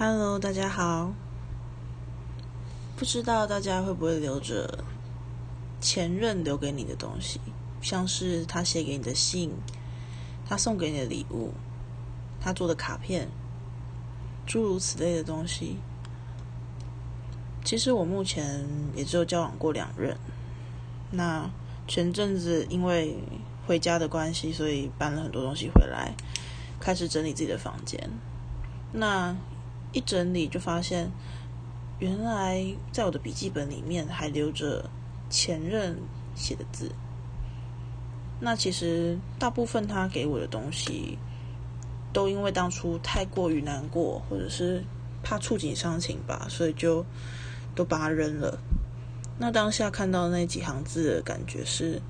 Hello，大家好。不知道大家会不会留着前任留给你的东西，像是他写给你的信，他送给你的礼物，他做的卡片，诸如此类的东西。其实我目前也只有交往过两任。那前阵子因为回家的关系，所以搬了很多东西回来，开始整理自己的房间。那一整理就发现，原来在我的笔记本里面还留着前任写的字。那其实大部分他给我的东西，都因为当初太过于难过，或者是怕触景伤情吧，所以就都把它扔了。那当下看到那几行字的感觉是，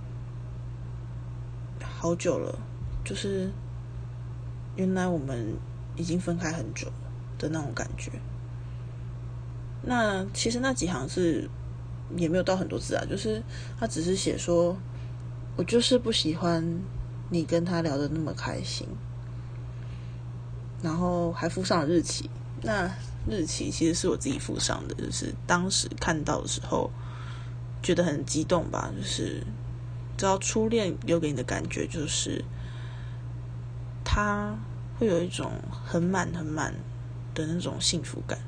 好久了，就是原来我们已经分开很久。的那种感觉。那其实那几行字也没有到很多字啊，就是他只是写说，我就是不喜欢你跟他聊的那么开心，然后还附上了日期。那日期其实是我自己附上的，就是当时看到的时候觉得很激动吧，就是知道初恋留给你的感觉就是他会有一种很满很满。的那种幸福感，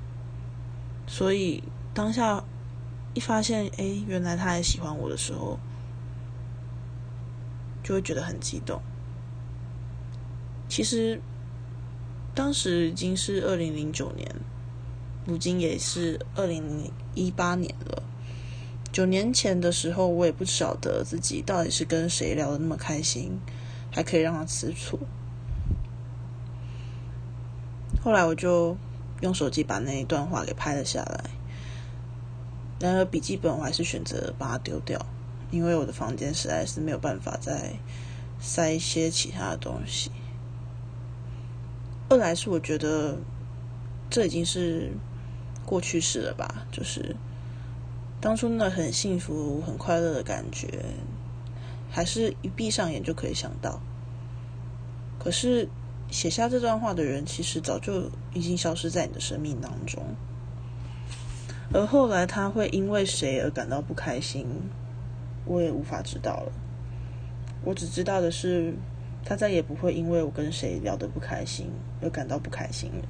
所以当下一发现，哎，原来他也喜欢我的时候，就会觉得很激动。其实当时已经是二零零九年，如今也是二零一八年了。九年前的时候，我也不晓得自己到底是跟谁聊的那么开心，还可以让他吃醋。后来我就用手机把那一段话给拍了下来，然而笔记本我还是选择把它丢掉，因为我的房间实在是没有办法再塞一些其他的东西。二来是我觉得这已经是过去式了吧，就是当初那很幸福、很快乐的感觉，还是一闭上眼就可以想到。可是。写下这段话的人，其实早就已经消失在你的生命当中。而后来他会因为谁而感到不开心，我也无法知道了。我只知道的是，他再也不会因为我跟谁聊得不开心而感到不开心了。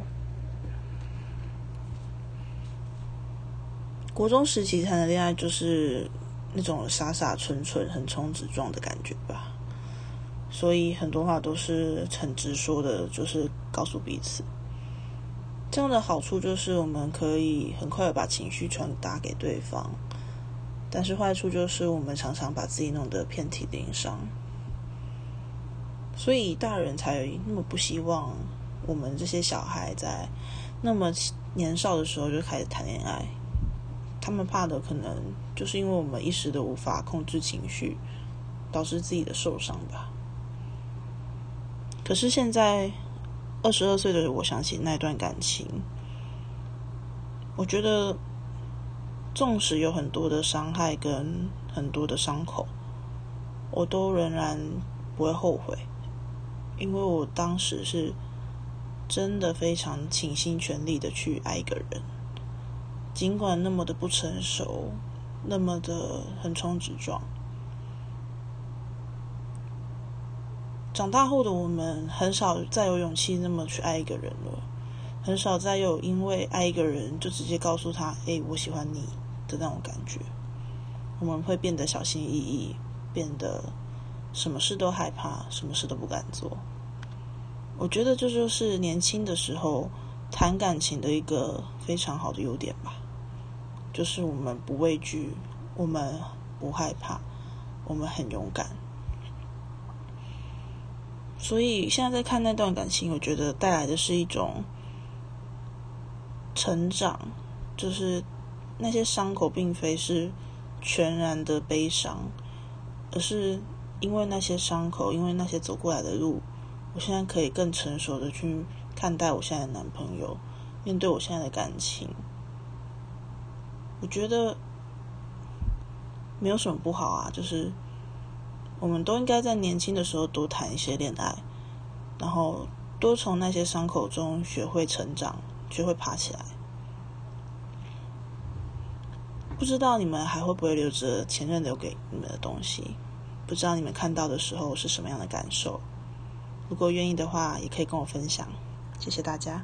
国中时期谈的恋爱，就是那种傻傻纯纯、横冲直撞的感觉吧。所以很多话都是很直说的，就是告诉彼此。这样的好处就是我们可以很快的把情绪传达给对方，但是坏处就是我们常常把自己弄得遍体鳞伤。所以大人才那么不希望我们这些小孩在那么年少的时候就开始谈恋爱，他们怕的可能就是因为我们一时的无法控制情绪，导致自己的受伤吧。可是现在，二十二岁的我想起那段感情，我觉得，纵使有很多的伤害跟很多的伤口，我都仍然不会后悔，因为我当时是真的非常倾心全力的去爱一个人，尽管那么的不成熟，那么的横冲直撞。长大后的我们很少再有勇气那么去爱一个人了，很少再有因为爱一个人就直接告诉他“哎，我喜欢你”的那种感觉。我们会变得小心翼翼，变得什么事都害怕，什么事都不敢做。我觉得这就是年轻的时候谈感情的一个非常好的优点吧，就是我们不畏惧，我们不害怕，我们很勇敢。所以现在在看那段感情，我觉得带来的是一种成长，就是那些伤口并非是全然的悲伤，而是因为那些伤口，因为那些走过来的路，我现在可以更成熟的去看待我现在的男朋友，面对我现在的感情，我觉得没有什么不好啊，就是。我们都应该在年轻的时候多谈一些恋爱，然后多从那些伤口中学会成长，学会爬起来。不知道你们还会不会留着前任留给你们的东西？不知道你们看到的时候是什么样的感受？如果愿意的话，也可以跟我分享。谢谢大家。